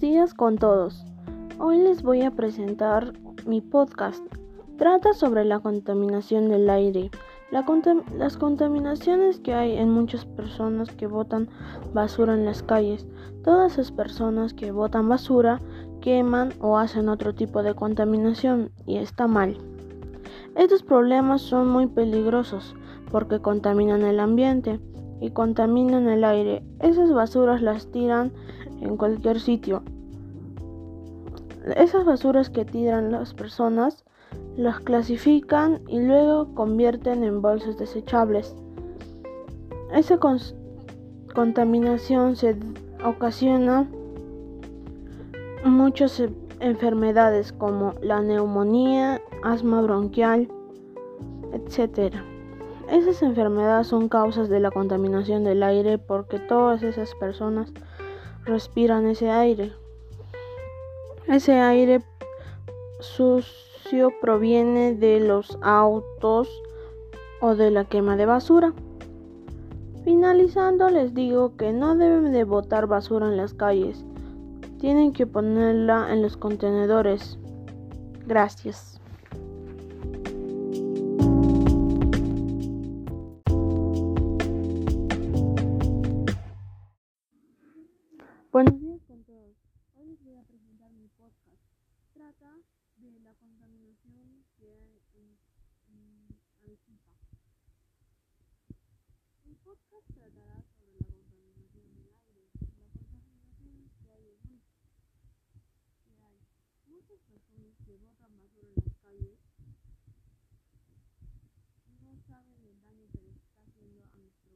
días con todos. Hoy les voy a presentar mi podcast. Trata sobre la contaminación del aire. las contaminaciones que hay en muchas personas que botan basura en las calles. Todas esas personas que botan basura queman o hacen otro tipo de contaminación y está mal. Estos problemas son muy peligrosos porque contaminan el ambiente y contaminan el aire. Esas basuras las tiran en cualquier sitio. Esas basuras que tiran las personas las clasifican y luego convierten en bolsas desechables. Esa contaminación se ocasiona muchas e-, enfermedades como la neumonía, asma bronquial, etc. Esas enfermedades son causas de la contaminación del aire porque todas esas personas respiran ese aire. Ese aire sucio proviene de los autos o de la quema de basura. Finalizando les digo que no deben de botar basura en las calles. Tienen que ponerla en los contenedores. Gracias. Buenos días con todos. Hoy les voy a presentar mi podcast. Trata de la contaminación que hay en, en Arequipa. El podcast tratará sobre la contaminación del aire. La contaminación que hay en. Que hay muchas personas que botan basura en las calles no saben el daño que les está haciendo a nuestro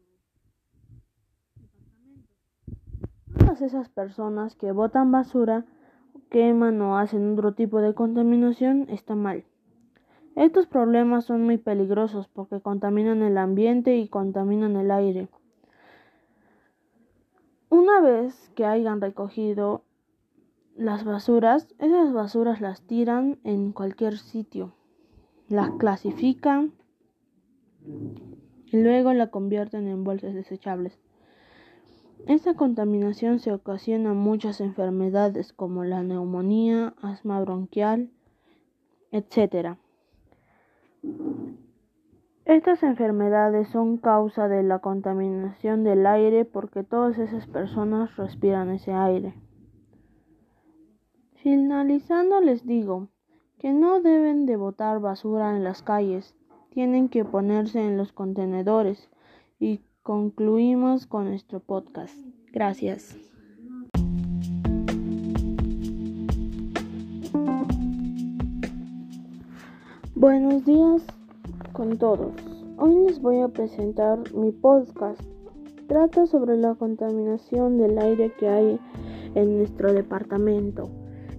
departamento. Todas esas personas que botan basura, queman o hacen otro tipo de contaminación está mal. Estos problemas son muy peligrosos porque contaminan el ambiente y contaminan el aire. Una vez que hayan recogido las basuras, esas basuras las tiran en cualquier sitio, las clasifican y luego la convierten en bolsas desechables. Esta contaminación se ocasiona muchas enfermedades como la neumonía, asma bronquial, etc. Estas enfermedades son causa de la contaminación del aire porque todas esas personas respiran ese aire. Finalizando les digo que no deben de botar basura en las calles, tienen que ponerse en los contenedores y concluimos con nuestro podcast. Gracias. Buenos días con todos. Hoy les voy a presentar mi podcast. Trata sobre la contaminación del aire que hay en nuestro departamento.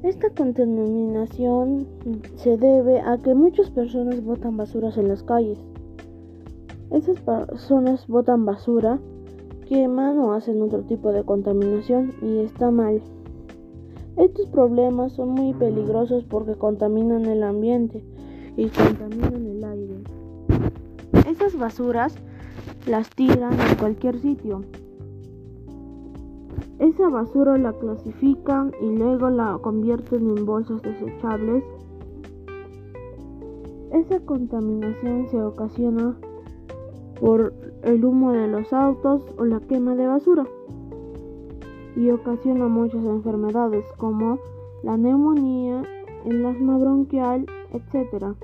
Esta contaminación se debe a que muchas personas botan basuras en las calles esas personas botan basura, queman o hacen otro tipo de contaminación y está mal. Estos problemas son muy peligrosos porque contaminan el ambiente y contaminan el aire. Esas basuras las tiran en cualquier sitio. Esa basura la clasifican y luego la convierten en bolsas desechables. Esa contaminación se ocasiona por el humo de los autos o la quema de basura y ocasiona muchas enfermedades como la neumonía, el asma bronquial, etc.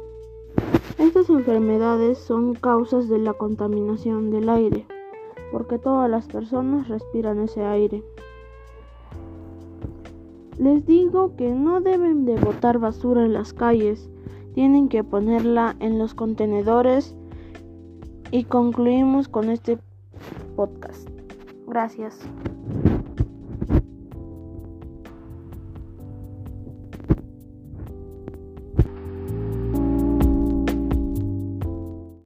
Estas enfermedades son causas de la contaminación del aire, porque todas las personas respiran ese aire. Les digo que no deben de botar basura en las calles, tienen que ponerla en los contenedores y concluimos con este podcast. Gracias.